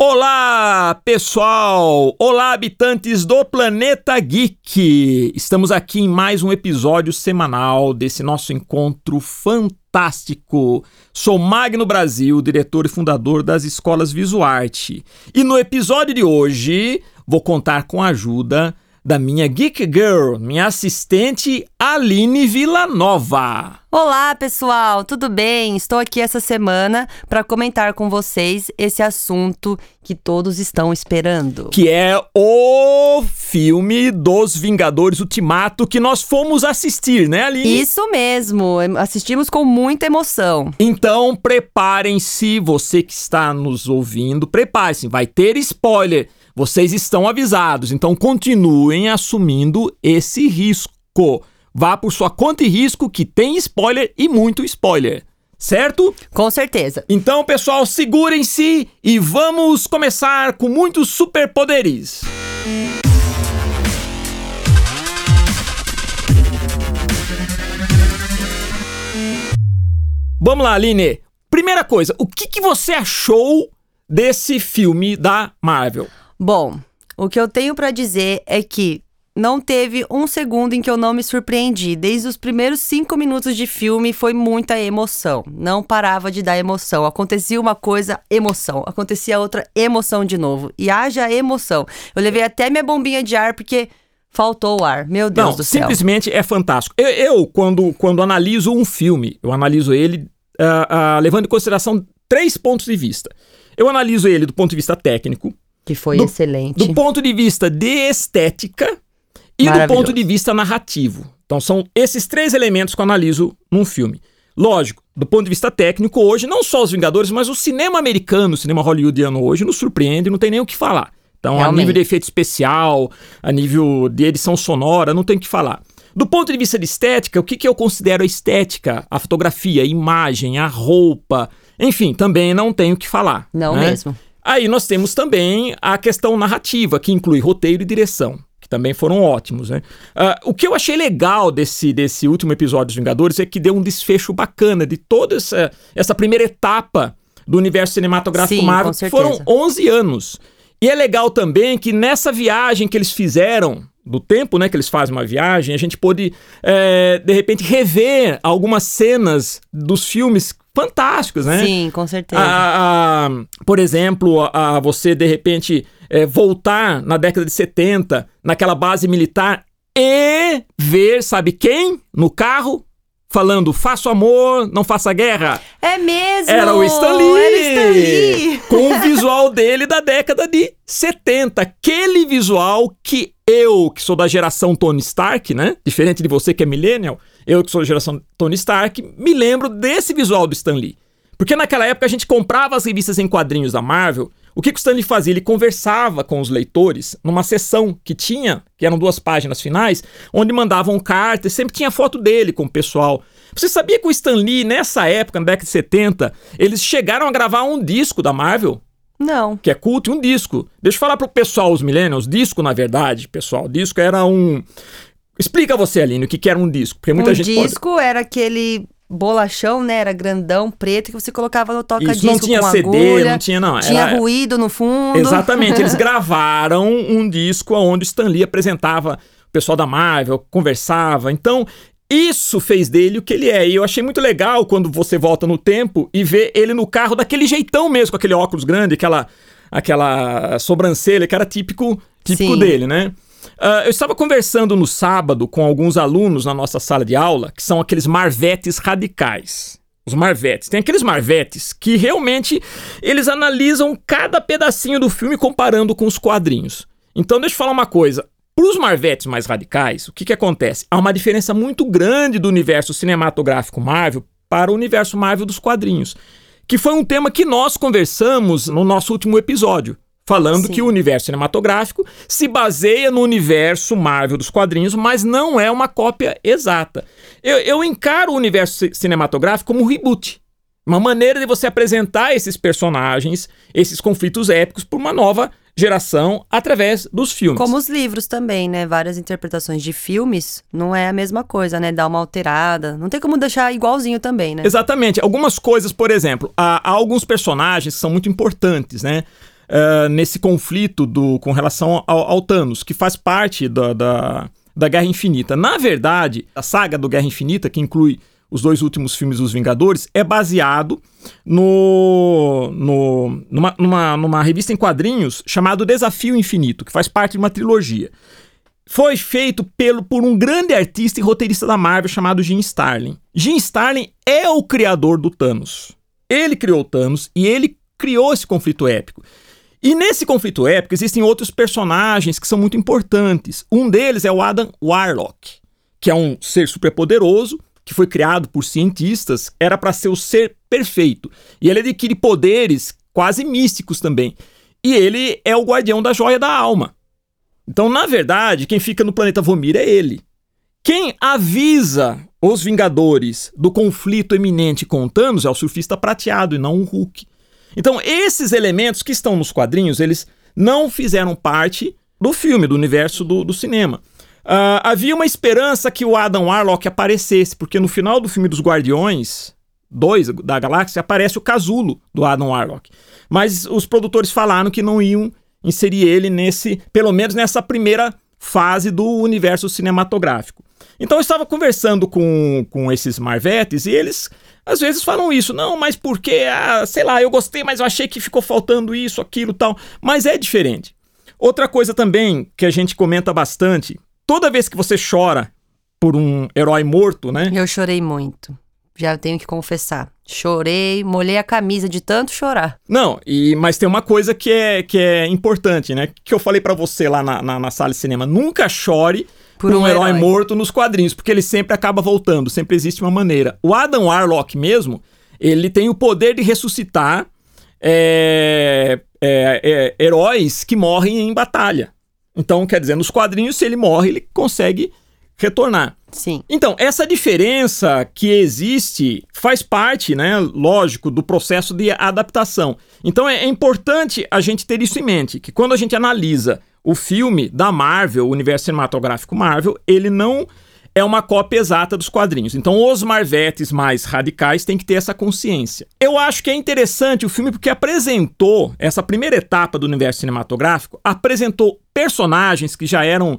Olá, pessoal! Olá, habitantes do planeta Geek! Estamos aqui em mais um episódio semanal desse nosso encontro fantástico. Sou Magno Brasil, diretor e fundador das escolas Visuarte. E no episódio de hoje vou contar com a ajuda da minha Geek Girl, minha assistente Aline Villanova. Olá, pessoal, tudo bem? Estou aqui essa semana para comentar com vocês esse assunto que todos estão esperando. Que é o filme dos Vingadores Ultimato que nós fomos assistir, né, Aline? Isso mesmo, assistimos com muita emoção. Então, preparem-se, você que está nos ouvindo, prepare-se, vai ter spoiler. Vocês estão avisados, então continuem assumindo esse risco. Vá por sua conta e risco que tem spoiler e muito spoiler. Certo? Com certeza. Então, pessoal, segurem-se e vamos começar com muitos superpoderes. Vamos lá, Aline. Primeira coisa, o que, que você achou desse filme da Marvel? Bom, o que eu tenho para dizer é que não teve um segundo em que eu não me surpreendi. Desde os primeiros cinco minutos de filme foi muita emoção. Não parava de dar emoção. Acontecia uma coisa, emoção. Acontecia outra, emoção de novo. E haja emoção. Eu levei até minha bombinha de ar porque faltou o ar. Meu Deus Não, do céu. Simplesmente é fantástico. Eu, eu, quando, quando analiso um filme, eu analiso ele uh, uh, levando em consideração três pontos de vista. Eu analiso ele do ponto de vista técnico, que foi do, excelente. Do ponto de vista de estética e do ponto de vista narrativo. Então são esses três elementos que eu analiso num filme. Lógico, do ponto de vista técnico, hoje, não só os Vingadores, mas o cinema americano, o cinema hollywoodiano hoje, nos surpreende, não tem nem o que falar. Então, Realmente. a nível de efeito especial, a nível de edição sonora, não tem o que falar. Do ponto de vista de estética, o que, que eu considero a estética? A fotografia, a imagem, a roupa, enfim, também não tenho o que falar. Não né? mesmo. Aí nós temos também a questão narrativa, que inclui roteiro e direção, que também foram ótimos. Né? Uh, o que eu achei legal desse, desse último episódio dos Vingadores é que deu um desfecho bacana de toda essa, essa primeira etapa do universo cinematográfico Sim, Marvel, que foram 11 anos. E é legal também que nessa viagem que eles fizeram, do tempo né, que eles fazem uma viagem, a gente pôde, é, de repente, rever algumas cenas dos filmes fantásticos, né? Sim, com certeza. A, a, por exemplo, a, a você de repente é, voltar na década de 70, naquela base militar e ver, sabe quem? No carro, falando faça amor, não faça guerra. É mesmo! Era o Stan Lee! Era o Stan Lee! Com o visual dele da década de 70. Aquele visual que eu, que sou da geração Tony Stark, né? Diferente de você que é millennial, eu que sou da geração Tony Stark, me lembro desse visual do Stan Lee. Porque naquela época a gente comprava as revistas em quadrinhos da Marvel. O que, que o Stan Lee fazia? Ele conversava com os leitores numa sessão que tinha, que eram duas páginas finais, onde mandavam cartas, sempre tinha foto dele com o pessoal. Você sabia que o Stan Lee, nessa época, na década de 70, eles chegaram a gravar um disco da Marvel? Não. Que é culto e um disco. Deixa eu falar pro pessoal, os millennials, disco, na verdade, pessoal, disco era um. Explica você, Aline, o que, que era um disco. Porque muita um gente disco pode... era aquele bolachão, né? Era grandão, preto, que você colocava no toca-disco não tinha com CD, agulha, não tinha, não. Tinha era... ruído no fundo. Exatamente. Eles gravaram um disco onde Stan Lee apresentava o pessoal da Marvel, conversava. Então, isso fez dele o que ele é. E eu achei muito legal quando você volta no tempo e vê ele no carro daquele jeitão mesmo, com aquele óculos grande, aquela, aquela sobrancelha que era típico, típico dele, né? Uh, eu estava conversando no sábado com alguns alunos na nossa sala de aula, que são aqueles marvetes radicais. Os marvetes. Tem aqueles marvetes que realmente eles analisam cada pedacinho do filme comparando com os quadrinhos. Então deixa eu falar uma coisa. Para os Marvetes mais radicais, o que, que acontece? Há uma diferença muito grande do universo cinematográfico Marvel para o universo Marvel dos quadrinhos, que foi um tema que nós conversamos no nosso último episódio, falando Sim. que o universo cinematográfico se baseia no universo Marvel dos quadrinhos, mas não é uma cópia exata. Eu, eu encaro o universo cinematográfico como um reboot. Uma maneira de você apresentar esses personagens, esses conflitos épicos, por uma nova geração através dos filmes. Como os livros também, né? Várias interpretações de filmes não é a mesma coisa, né? Dá uma alterada. Não tem como deixar igualzinho também, né? Exatamente. Algumas coisas, por exemplo, há, há alguns personagens que são muito importantes, né? Uh, nesse conflito do, com relação ao, ao Thanos, que faz parte da, da, da Guerra Infinita. Na verdade, a saga do Guerra Infinita, que inclui os dois últimos filmes dos Vingadores, é baseado no, no, numa, numa, numa revista em quadrinhos chamado Desafio Infinito, que faz parte de uma trilogia. Foi feito pelo, por um grande artista e roteirista da Marvel chamado Jim Starlin. Jim Starlin é o criador do Thanos. Ele criou o Thanos e ele criou esse conflito épico. E nesse conflito épico existem outros personagens que são muito importantes. Um deles é o Adam Warlock, que é um ser superpoderoso que foi criado por cientistas, era para ser o ser perfeito. E ele adquire poderes quase místicos também. E ele é o guardião da joia da alma. Então, na verdade, quem fica no planeta Vomir é ele. Quem avisa os Vingadores do conflito eminente com Thanos é o surfista prateado e não o Hulk. Então, esses elementos que estão nos quadrinhos, eles não fizeram parte do filme, do universo do, do cinema. Uh, havia uma esperança que o Adam Warlock aparecesse, porque no final do filme dos Guardiões 2 da Galáxia aparece o casulo do Adam Warlock. Mas os produtores falaram que não iam inserir ele nesse, pelo menos nessa primeira fase do universo cinematográfico. Então eu estava conversando com, com esses Marvetes e eles às vezes falam isso, não, mas porque, ah, sei lá, eu gostei, mas eu achei que ficou faltando isso, aquilo, tal. Mas é diferente. Outra coisa também que a gente comenta bastante toda vez que você chora por um herói morto, né? Eu chorei muito. Já tenho que confessar. Chorei, molhei a camisa de tanto chorar. Não, e mas tem uma coisa que é, que é importante, né? Que eu falei para você lá na, na, na, sala de cinema. Nunca chore por, um, um herói, herói morto nos quadrinhos, porque ele sempre acaba voltando, sempre existe uma maneira. O Adam Warlock mesmo, ele tem o poder de ressuscitar é, é, é, heróis que morrem em batalha. Então, quer dizer, nos quadrinhos, se ele morre, ele consegue retornar. Sim. Então, essa diferença que existe faz parte, né, lógico, do processo de adaptação. Então, é, é importante a gente ter isso em mente, que quando a gente analisa o filme da Marvel, o universo cinematográfico Marvel, ele não é uma cópia exata dos quadrinhos. Então, os Marvetes mais radicais têm que ter essa consciência. Eu acho que é interessante o filme porque apresentou essa primeira etapa do universo cinematográfico, apresentou personagens que já eram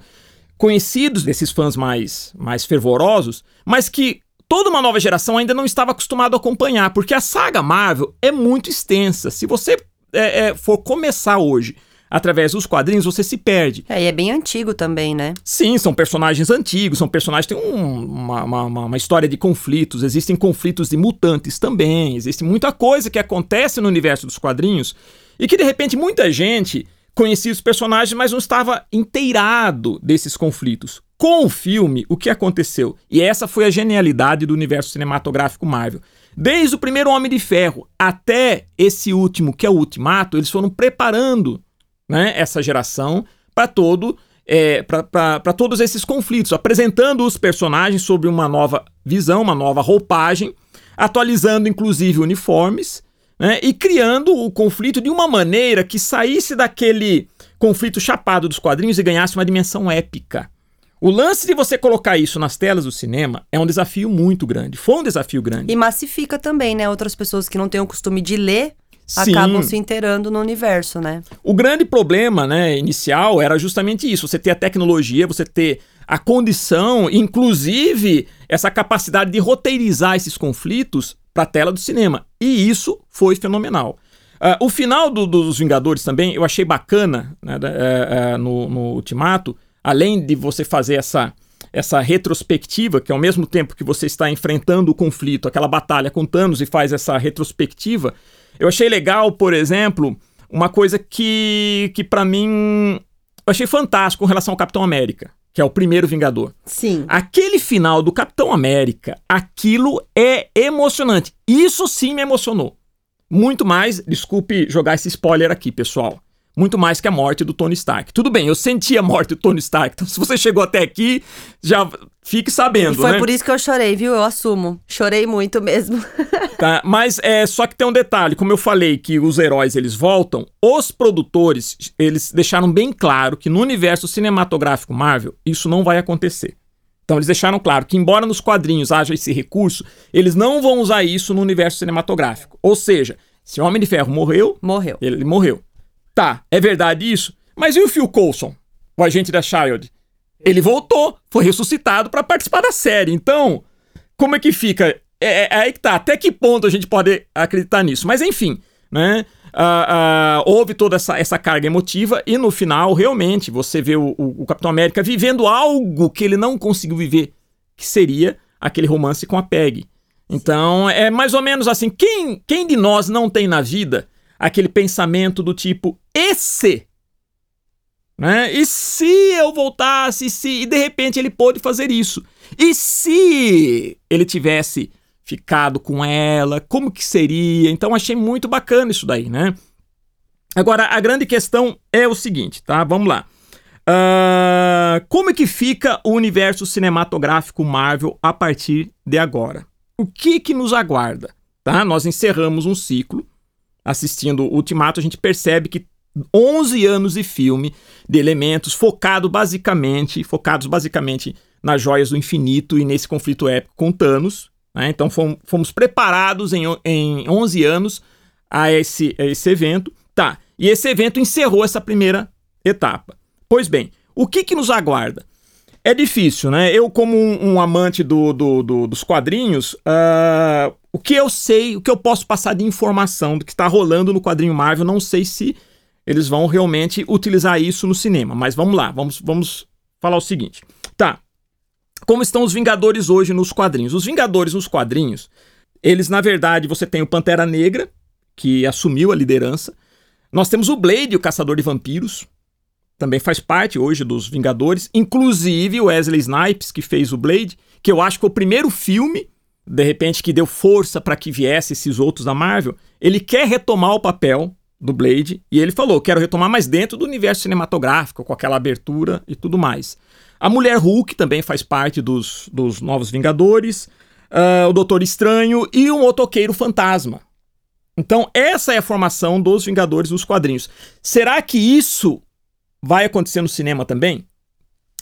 conhecidos desses fãs mais, mais fervorosos, mas que toda uma nova geração ainda não estava acostumado a acompanhar, porque a saga Marvel é muito extensa. Se você é, é, for começar hoje através dos quadrinhos, você se perde. É, e é bem antigo também, né? Sim, são personagens antigos, são personagens que têm um, uma, uma, uma, história de conflitos, existem conflitos de mutantes também, existe muita coisa que acontece no universo dos quadrinhos e que de repente muita gente conhecia os personagens, mas não estava inteirado desses conflitos. Com o filme, o que aconteceu? E essa foi a genialidade do universo cinematográfico Marvel. Desde o primeiro Homem de Ferro até esse último, que é o Ultimato, eles foram preparando né, essa geração para todo é, para todos esses conflitos, apresentando os personagens sobre uma nova visão, uma nova roupagem, atualizando inclusive uniformes né, e criando o conflito de uma maneira que saísse daquele conflito chapado dos quadrinhos e ganhasse uma dimensão épica. O lance de você colocar isso nas telas do cinema é um desafio muito grande. Foi um desafio grande. E massifica também, né? Outras pessoas que não têm o costume de ler Sim. acabam se inteirando no universo, né? O grande problema, né, inicial era justamente isso: você ter a tecnologia, você ter a condição, inclusive essa capacidade de roteirizar esses conflitos para a tela do cinema. E isso foi fenomenal. Uh, o final do, dos Vingadores também eu achei bacana né, uh, uh, no, no Ultimato, além de você fazer essa, essa retrospectiva, que ao mesmo tempo que você está enfrentando o conflito, aquela batalha com Thanos e faz essa retrospectiva, eu achei legal, por exemplo, uma coisa que, que para mim eu achei fantástico com relação ao Capitão América, que é o primeiro Vingador. Sim. Aquele final do Capitão América, aquilo é emocionante. Isso sim me emocionou. Muito mais, desculpe jogar esse spoiler aqui, pessoal muito mais que a morte do Tony Stark. Tudo bem, eu senti a morte do Tony Stark, então se você chegou até aqui, já fique sabendo, e foi né? por isso que eu chorei, viu? Eu assumo. Chorei muito mesmo. tá, mas é só que tem um detalhe, como eu falei que os heróis eles voltam, os produtores, eles deixaram bem claro que no universo cinematográfico Marvel, isso não vai acontecer. Então eles deixaram claro que embora nos quadrinhos haja esse recurso, eles não vão usar isso no universo cinematográfico. Ou seja, se o Homem de Ferro morreu, morreu. Ele morreu. Tá, é verdade isso? Mas e o Phil Coulson, o agente da Child? Ele voltou, foi ressuscitado para participar da série. Então, como é que fica? É, é, aí que tá. Até que ponto a gente pode acreditar nisso? Mas enfim, né? Houve toda essa, essa carga emotiva e no final, realmente, você vê o, o, o, Capitão América vivendo algo que ele não conseguiu viver, que seria aquele romance com a Peg. Então, é mais ou menos assim: quem, quem de nós não tem na vida aquele pensamento do tipo, e se? Né? E se eu voltasse? E, se... e de repente ele pôde fazer isso? E se ele tivesse ficado com ela, como que seria? Então achei muito bacana isso daí, né? Agora, a grande questão é o seguinte, tá? Vamos lá. Uh, como é que fica o universo cinematográfico Marvel a partir de agora? O que que nos aguarda? Tá? Nós encerramos um ciclo. Assistindo Ultimato, a gente percebe que 11 anos de filme, de elementos focado basicamente, focados basicamente nas joias do infinito e nesse conflito épico com Thanos, né? Então fomos, fomos, preparados em, em 11 anos a esse, a esse evento. Tá, e esse evento encerrou essa primeira etapa. Pois bem, o que, que nos aguarda? É difícil, né? Eu, como um, um amante do, do, do, dos quadrinhos, uh, o que eu sei, o que eu posso passar de informação do que está rolando no quadrinho Marvel, não sei se eles vão realmente utilizar isso no cinema. Mas vamos lá, vamos, vamos falar o seguinte. Tá, como estão os Vingadores hoje nos quadrinhos? Os Vingadores nos quadrinhos, eles na verdade, você tem o Pantera Negra, que assumiu a liderança. Nós temos o Blade, o Caçador de Vampiros, também faz parte hoje dos Vingadores, inclusive o Wesley Snipes, que fez o Blade, que eu acho que é o primeiro filme, de repente, que deu força para que viesse esses outros da Marvel. Ele quer retomar o papel do Blade e ele falou: quero retomar mais dentro do universo cinematográfico, com aquela abertura e tudo mais. A Mulher Hulk também faz parte dos, dos Novos Vingadores, uh, o Doutor Estranho e o Motoqueiro Fantasma. Então, essa é a formação dos Vingadores nos quadrinhos. Será que isso vai acontecer no cinema também?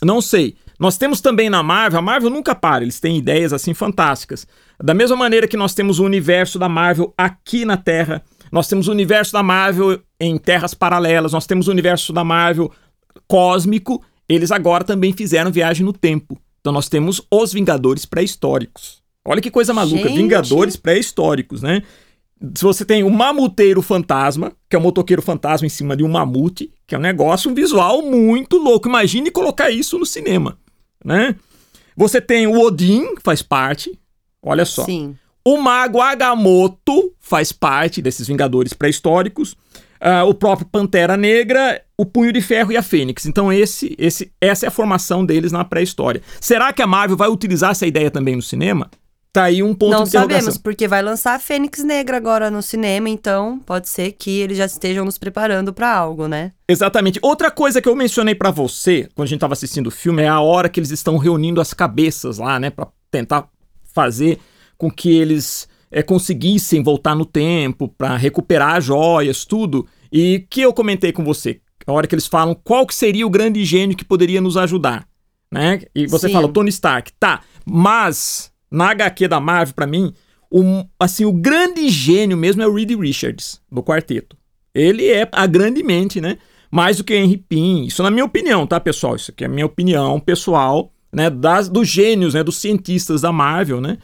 Não sei. Nós temos também na Marvel, a Marvel nunca para, eles têm ideias assim fantásticas. Da mesma maneira que nós temos o universo da Marvel aqui na Terra, nós temos o universo da Marvel em terras paralelas, nós temos o universo da Marvel cósmico eles agora também fizeram viagem no tempo. Então nós temos os Vingadores pré-históricos. Olha que coisa maluca, Gente. Vingadores pré-históricos, né? Se você tem o Mamuteiro Fantasma, que é o motoqueiro fantasma em cima de um mamute, que é um negócio, um visual muito louco. Imagine colocar isso no cinema, né? Você tem o Odin, faz parte. Olha só. Sim. O Mago Agamotto faz parte desses Vingadores pré-históricos. Uh, o próprio Pantera Negra, o Punho de Ferro e a Fênix. Então esse, esse, essa é a formação deles na pré-história. Será que a Marvel vai utilizar essa ideia também no cinema? Tá aí um ponto Não de interrogação. sabemos, porque vai lançar a Fênix Negra agora no cinema, então pode ser que eles já estejam nos preparando para algo, né? Exatamente. Outra coisa que eu mencionei para você, quando a gente tava assistindo o filme, é a hora que eles estão reunindo as cabeças lá, né, para tentar fazer com que eles é, conseguissem voltar no tempo, para recuperar as joias, tudo. E que eu comentei com você, a hora que eles falam qual que seria o grande gênio que poderia nos ajudar, né? E você Sim. fala Tony Stark, tá? Mas na HQ da Marvel, para mim, assim, o grande gênio mesmo é o Reed Richards do quarteto. Ele é a grande mente, né? Mais do que Henry Pym. Isso na minha opinião, tá, pessoal? Isso aqui é a minha opinião pessoal, né? Das, dos gênios, né? Dos cientistas da Marvel, né?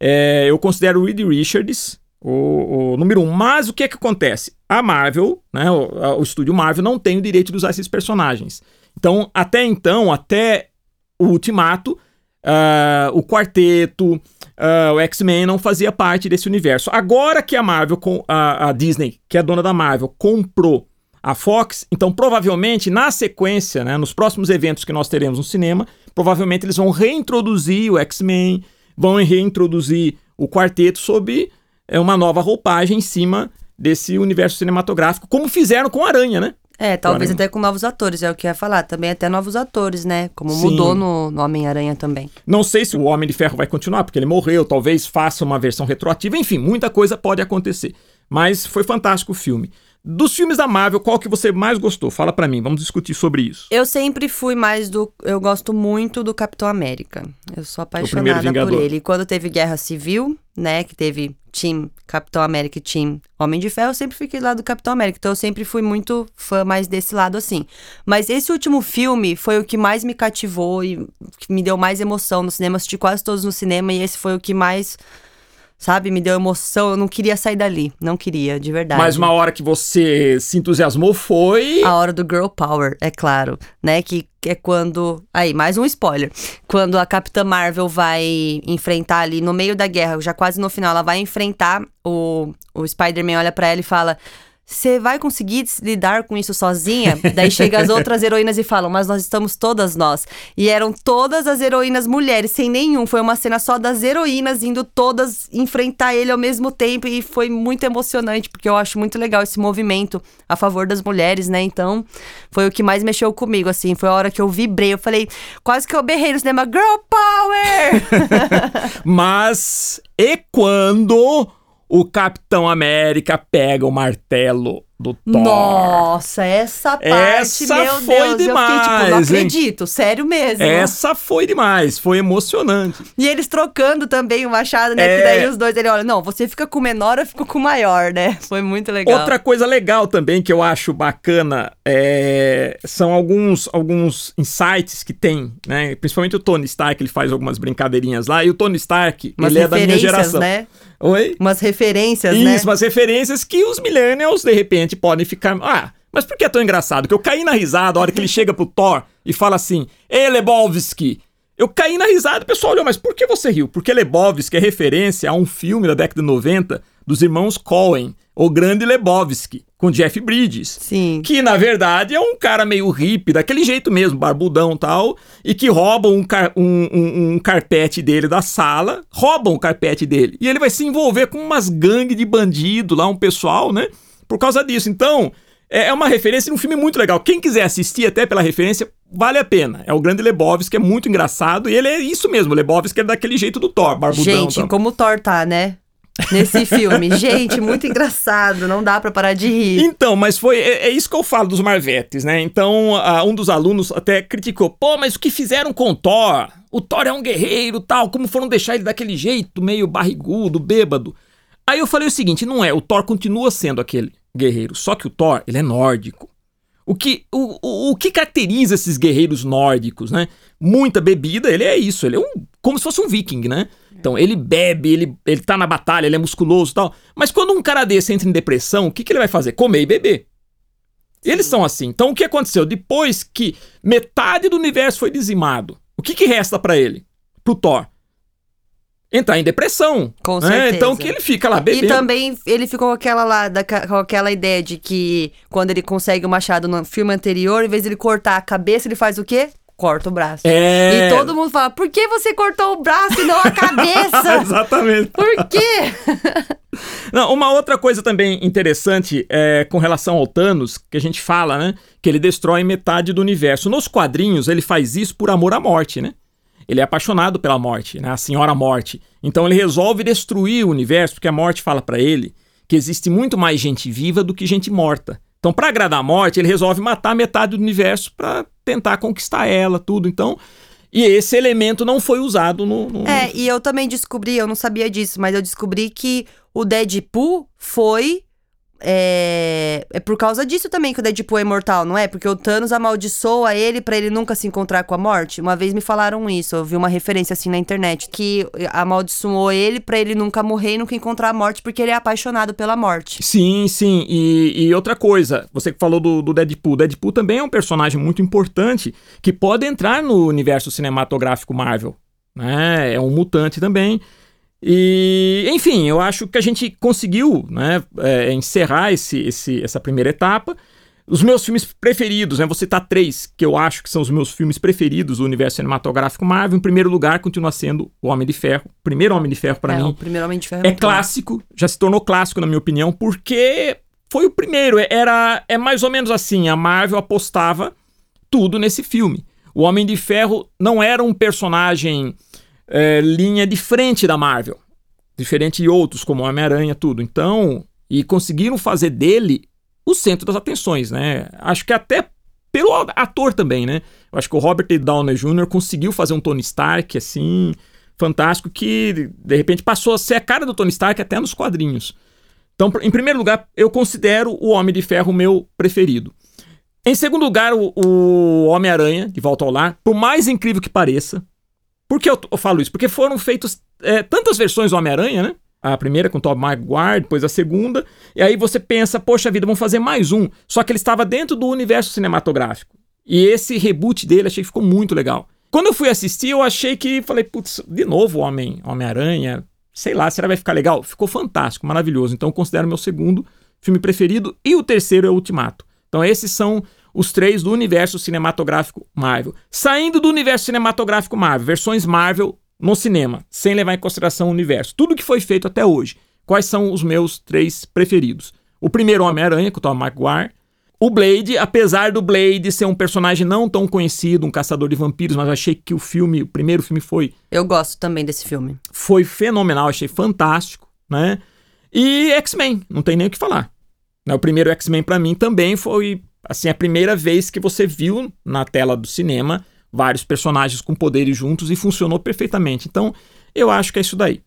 É, eu considero o Reed Richards o, o, número um. Mas o que é que acontece? A Marvel, né, o, o estúdio Marvel, não tem o direito de usar esses personagens. Então, até então, até o Ultimato, uh, o Quarteto, uh, o X-Men não fazia parte desse universo. Agora que a Marvel, a, a Disney, que é dona da Marvel, comprou a Fox, então provavelmente na sequência, né, nos próximos eventos que nós teremos no cinema, provavelmente eles vão reintroduzir o X-Men, vão reintroduzir o quarteto sob é, uma nova roupagem em cima desse universo cinematográfico, como fizeram com Aranha, né? É, talvez até com novos atores, é o que eu ia falar. Também até novos atores, né? Como Sim. mudou no, no Homem-Aranha também. Não sei se o Homem de Ferro vai continuar, porque ele morreu, talvez faça uma versão retroativa, enfim, muita coisa pode acontecer. Mas foi fantástico o filme. Dos filmes da Marvel, qual que você mais gostou? Fala para mim, vamos discutir sobre isso. Eu sempre fui mais do. Eu gosto muito do Capitão América. Eu sou apaixonada por ele. E quando teve Guerra Civil, né? Que teve Team Capitão América e Team Homem de Ferro, eu sempre fiquei lado do Capitão América. Então eu sempre fui muito fã mais desse lado assim. Mas esse último filme foi o que mais me cativou e me deu mais emoção no cinema. Assisti quase todos no cinema e esse foi o que mais sabe? Me deu emoção, eu não queria sair dali, não queria, de verdade. Mas uma hora que você se entusiasmou foi. A hora do Girl Power, é claro, né? Que é quando. Aí, mais um spoiler. Quando a Capitã Marvel vai enfrentar ali no meio da guerra, já quase no final, ela vai enfrentar o, o Spider-Man, olha para ela e fala. Você vai conseguir lidar com isso sozinha? Daí chega as outras heroínas e falam, mas nós estamos todas nós. E eram todas as heroínas mulheres, sem nenhum. Foi uma cena só das heroínas indo todas enfrentar ele ao mesmo tempo. E foi muito emocionante, porque eu acho muito legal esse movimento a favor das mulheres, né? Então, foi o que mais mexeu comigo, assim. Foi a hora que eu vibrei. Eu falei, quase que eu berrei no cinema, Girl Power! mas, e quando o Capitão América pega o martelo do Thor. Nossa, essa parte, essa meu foi Deus, demais, eu fiquei tipo, não hein? acredito, sério mesmo. Essa foi demais, foi emocionante. E eles trocando também o machado, né? É. Porque daí os dois, ele olha, não, você fica com o menor, eu fico com o maior, né? Foi muito legal. Outra coisa legal também que eu acho bacana é, são alguns, alguns insights que tem, né? Principalmente o Tony Stark, ele faz algumas brincadeirinhas lá. E o Tony Stark, Umas ele é da minha geração. né? Oi? Umas referências, Isso, né? umas referências que os millennials, de repente, podem ficar. Ah, mas por que é tão engraçado? Que eu caí na risada a hora que ele chega pro Thor e fala assim: Ei, Lebowski! Eu caí na risada e o pessoal olhou, mas por que você riu? Porque Lebowski é referência a um filme da década de 90 dos irmãos Coen, O Grande Lebowski, com Jeff Bridges. Sim. Que na verdade é um cara meio hippie, daquele jeito mesmo, barbudão e tal, e que roubam um, car- um- um- um carpete dele da sala, roubam o carpete dele. E ele vai se envolver com umas gangues de bandido lá, um pessoal, né? Por causa disso. Então, é é uma referência um filme muito legal. Quem quiser assistir até pela referência, vale a pena. É o grande Lebowski, que é muito engraçado, e ele é isso mesmo, o Lebowski é daquele jeito do Thor, barbudão. Gente, tal. como o Thor tá, né? Nesse filme. Gente, muito engraçado, não dá pra parar de rir. Então, mas foi é, é isso que eu falo dos Marvetes, né? Então, um dos alunos até criticou: pô, mas o que fizeram com o Thor? O Thor é um guerreiro tal, como foram deixar ele daquele jeito, meio barrigudo, bêbado? Aí eu falei o seguinte: não é, o Thor continua sendo aquele guerreiro, só que o Thor, ele é nórdico. O que, o, o, o que caracteriza esses guerreiros nórdicos, né? Muita bebida, ele é isso, ele é um, como se fosse um viking, né? Então, ele bebe, ele, ele tá na batalha, ele é musculoso e tal. Mas quando um cara desse entra em depressão, o que, que ele vai fazer? Comer e beber. Eles são assim. Então, o que aconteceu? Depois que metade do universo foi dizimado, o que, que resta pra ele? Pro Thor? Entrar em depressão. Com né? certeza. Então, que ele fica lá bebendo. E também ele ficou com aquela lá, da, com aquela ideia de que quando ele consegue o machado no filme anterior, em vez de ele cortar a cabeça, ele faz o quê? Corta o braço. É. E todo mundo fala, por que você cortou o braço e não a cabeça? Exatamente. por quê? Não, uma outra coisa também interessante é com relação ao Thanos, que a gente fala, né? Que ele destrói metade do universo. Nos quadrinhos, ele faz isso por amor à morte, né? Ele é apaixonado pela morte, né? A Senhora Morte. Então ele resolve destruir o universo, porque a morte fala pra ele que existe muito mais gente viva do que gente morta. Então, pra agradar a morte, ele resolve matar metade do universo pra tentar conquistar ela, tudo. Então, e esse elemento não foi usado no. no- É, e eu também descobri, eu não sabia disso, mas eu descobri que o Deadpool foi. É, é por causa disso também que o Deadpool é imortal, não é? Porque o Thanos amaldiçoa ele pra ele nunca se encontrar com a morte. Uma vez me falaram isso, eu vi uma referência assim na internet, que amaldiçoou ele pra ele nunca morrer e nunca encontrar a morte, porque ele é apaixonado pela morte. Sim, sim. E, e outra coisa, você que falou do, do Deadpool. Deadpool também é um personagem muito importante que pode entrar no universo cinematográfico Marvel. Né? É um mutante também. E, enfim, eu acho que a gente conseguiu né, é, encerrar esse, esse, essa primeira etapa. Os meus filmes preferidos, né? Vou citar três que eu acho que são os meus filmes preferidos do universo cinematográfico Marvel. Em primeiro lugar, continua sendo O Homem de Ferro. Primeiro Homem de Ferro, para é, mim. o primeiro Homem de Ferro É bom. clássico, já se tornou clássico, na minha opinião, porque foi o primeiro. é- Era é mais ou menos assim: a Marvel apostava tudo nesse filme. O Homem de Ferro não era um personagem é, linha de frente da Marvel, diferente de outros, como Homem-Aranha, tudo. Então, e conseguiram fazer dele o centro das atenções, né? Acho que até pelo ator também, né? Eu acho que o Robert Downey Jr. conseguiu fazer um Tony Stark assim fantástico que, de repente, passou a ser a cara do Tony Stark até nos quadrinhos. Então, em primeiro lugar, eu considero o Homem de Ferro meu preferido. Em segundo lugar, o, o Homem-Aranha, de volta ao lar, por mais incrível que pareça. Por que eu, eu falo isso? Porque foram feitas é, tantas versões do Homem-Aranha, né? A primeira com Tobey Maguire, depois a segunda. E aí você pensa, poxa vida, vamos fazer mais um. Só que ele estava dentro do universo cinematográfico. E esse reboot dele achei que ficou muito legal. Quando eu fui assistir, eu achei que, falei, putz, de novo Homem, Homem-Aranha, sei lá, será que vai ficar legal? Ficou fantástico, maravilhoso. Então eu considero meu segundo filme preferido e o terceiro é o Ultimato. Então esses são os três do universo cinematográfico Marvel. Saindo do universo cinematográfico Marvel, versões Marvel no cinema, sem levar em consideração o universo. Tudo que foi feito até hoje. Quais são os meus três preferidos? O primeiro Homem-Aranha, com o Tom Maguire. O Blade, apesar do Blade ser um personagem não tão conhecido, um caçador de vampiros, mas achei que o filme, o primeiro filme foi. Eu gosto também desse filme. Foi fenomenal, achei fantástico, né? E X-Men, não tem nem o que falar. Né, o primeiro X-Men para mim também foi assim a primeira vez que você viu na tela do cinema vários personagens com poderes juntos e funcionou perfeitamente. Então, eu acho que é isso daí.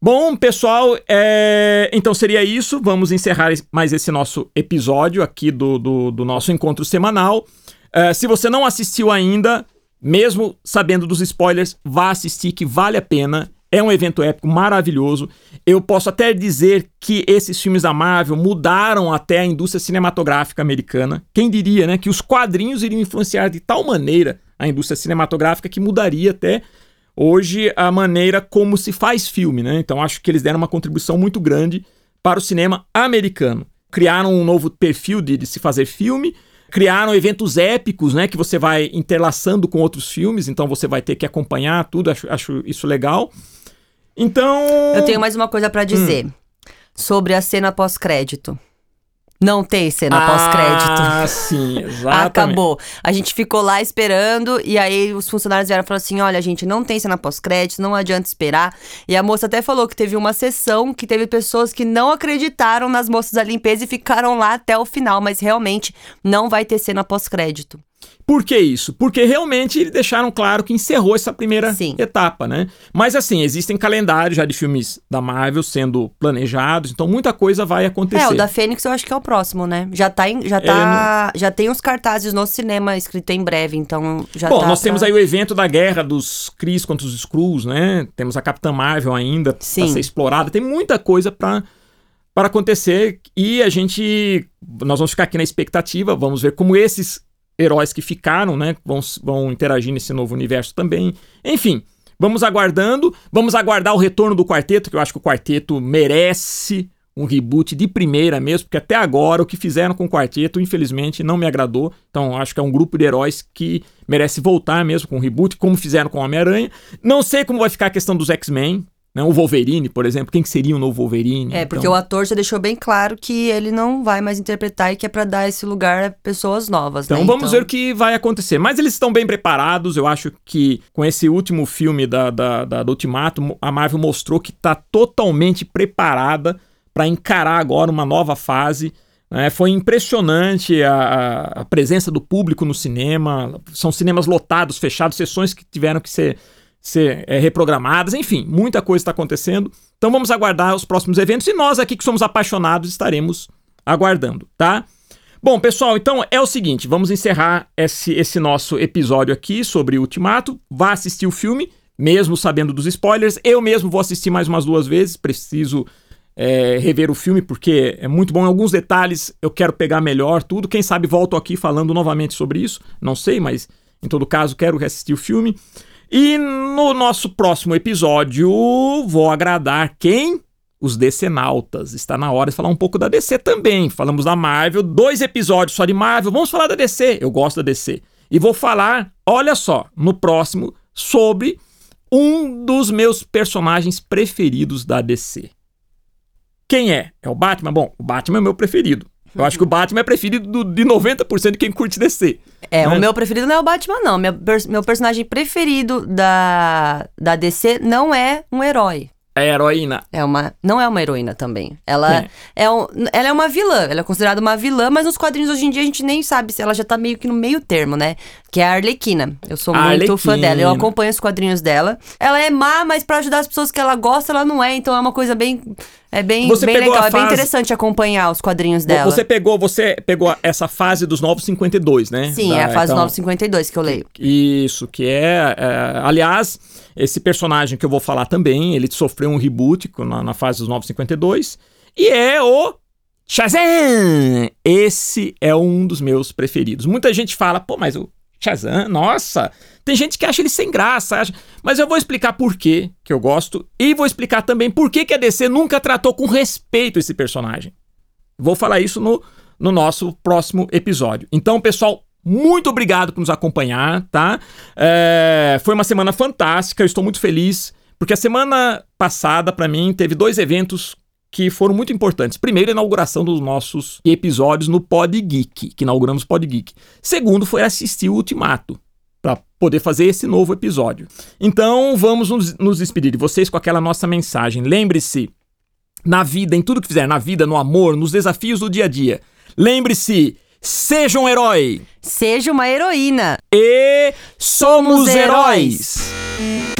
Bom, pessoal, é... então seria isso. Vamos encerrar mais esse nosso episódio aqui do, do, do nosso encontro semanal. É, se você não assistiu ainda, mesmo sabendo dos spoilers, vá assistir que vale a pena. É um evento épico maravilhoso. Eu posso até dizer que esses filmes da Marvel mudaram até a indústria cinematográfica americana. Quem diria, né, que os quadrinhos iriam influenciar de tal maneira a indústria cinematográfica que mudaria até hoje a maneira como se faz filme, né? Então acho que eles deram uma contribuição muito grande para o cinema americano. Criaram um novo perfil de, de se fazer filme, criaram eventos épicos, né? Que você vai interlaçando com outros filmes, então você vai ter que acompanhar tudo, acho, acho isso legal. Então. Eu tenho mais uma coisa para dizer hum. sobre a cena pós-crédito. Não tem cena ah, pós-crédito. Ah, sim, exatamente. Acabou. A gente ficou lá esperando e aí os funcionários vieram e falaram assim: olha, gente, não tem cena pós-crédito, não adianta esperar. E a moça até falou que teve uma sessão que teve pessoas que não acreditaram nas moças da limpeza e ficaram lá até o final, mas realmente não vai ter cena pós-crédito. Por que isso? Porque realmente eles deixaram claro que encerrou essa primeira Sim. etapa, né? Mas assim, existem calendários já de filmes da Marvel sendo planejados, então muita coisa vai acontecer. É, o da Fênix eu acho que é o próximo, né? Já tá, em, já tá, é, já tem os cartazes no cinema escrito em breve, então já Bom, tá nós pra... temos aí o evento da guerra dos Cris contra os Skrulls, né? Temos a Capitã Marvel ainda Sim. pra ser explorada, tem muita coisa para para acontecer e a gente nós vamos ficar aqui na expectativa, vamos ver como esses heróis que ficaram, né? Vão, vão interagir nesse novo universo também. Enfim, vamos aguardando. Vamos aguardar o retorno do quarteto, que eu acho que o quarteto merece um reboot de primeira mesmo, porque até agora o que fizeram com o quarteto, infelizmente, não me agradou. Então, acho que é um grupo de heróis que merece voltar mesmo com o reboot, como fizeram com o Homem-Aranha. Não sei como vai ficar a questão dos X-Men, né? O Wolverine, por exemplo, quem que seria o novo Wolverine? É, porque então... o ator já deixou bem claro que ele não vai mais interpretar e que é para dar esse lugar a pessoas novas. Então né? vamos então... ver o que vai acontecer. Mas eles estão bem preparados. Eu acho que com esse último filme da, da, da do Ultimato, a Marvel mostrou que está totalmente preparada para encarar agora uma nova fase. É, foi impressionante a, a, presença do público no cinema. São cinemas lotados, fechados, sessões que tiveram que ser ser é, reprogramadas, enfim, muita coisa está acontecendo. Então vamos aguardar os próximos eventos e nós aqui que somos apaixonados estaremos aguardando, tá? Bom, pessoal, então é o seguinte, vamos encerrar esse, esse nosso episódio aqui sobre Ultimato. Vá assistir o filme, mesmo sabendo dos spoilers. Eu mesmo vou assistir mais umas duas vezes, preciso é, rever o filme porque é muito bom. Em alguns detalhes eu quero pegar melhor tudo. Quem sabe volto aqui falando novamente sobre isso, não sei, mas em todo caso quero reassistir o filme. E no nosso próximo episódio, vou agradar quem? Os decenautas. Está na hora de falar um pouco da DC também. Falamos da Marvel, dois episódios só de Marvel. Vamos falar da DC. Eu gosto da DC. E vou falar, olha só, no próximo, sobre um dos meus personagens preferidos da DC. Quem é? É o Batman? Bom, o Batman é meu preferido. Eu acho que o Batman é preferido de 90% de quem curte DC. É, né? o meu preferido não é o Batman, não. Meu, meu personagem preferido da, da DC não é um herói. É heroína. É uma, não é uma heroína também. Ela é. é um, ela é uma vilã. Ela é considerada uma vilã, mas nos quadrinhos hoje em dia a gente nem sabe se ela já tá meio que no meio termo, né? Que é a Arlequina. Eu sou A muito fã dela. Eu acompanho os quadrinhos dela. Ela é má, mas pra ajudar as pessoas que ela gosta, ela não é. Então é uma coisa bem. É bem, Você bem legal. a É bem fase- interessante acompanhar os quadrinhos dela. Você pegou, você pegou essa fase dos novos 52, né? Sim, Da- é a fase então, 952 que eu leio. Isso, que é, é, Aliás, esse personagem que eu vou falar também, ele sofreu um reboot na, na fase dos 952. E é o. Shazam! Esse é um dos meus preferidos. Muita gente fala, pô, mas o Shazam, nossa. Tem gente que acha ele sem graça. acha- Mas eu vou explicar por quê que eu gosto. E vou explicar também por que, que a DC nunca tratou com respeito esse personagem. Vou falar isso no, no nosso próximo episódio. Então, pessoal, muito obrigado por nos acompanhar, tá? É, foi uma semana fantástica, eu estou muito feliz, porque a semana passada, pra mim, teve dois eventos que foram muito importantes. Primeiro, a inauguração dos nossos episódios no Pod Geek, que inauguramos o Pod Geek. Segundo, foi assistir o Ultimato, para poder fazer esse novo episódio. Então, vamos nos, nos despedir de vocês com aquela nossa mensagem. Lembre-se, na vida, em tudo que fizer, na vida, no amor, nos desafios do dia a dia. Lembre-se, seja um herói Seja uma heroína. e somos Somos heróis. heróis.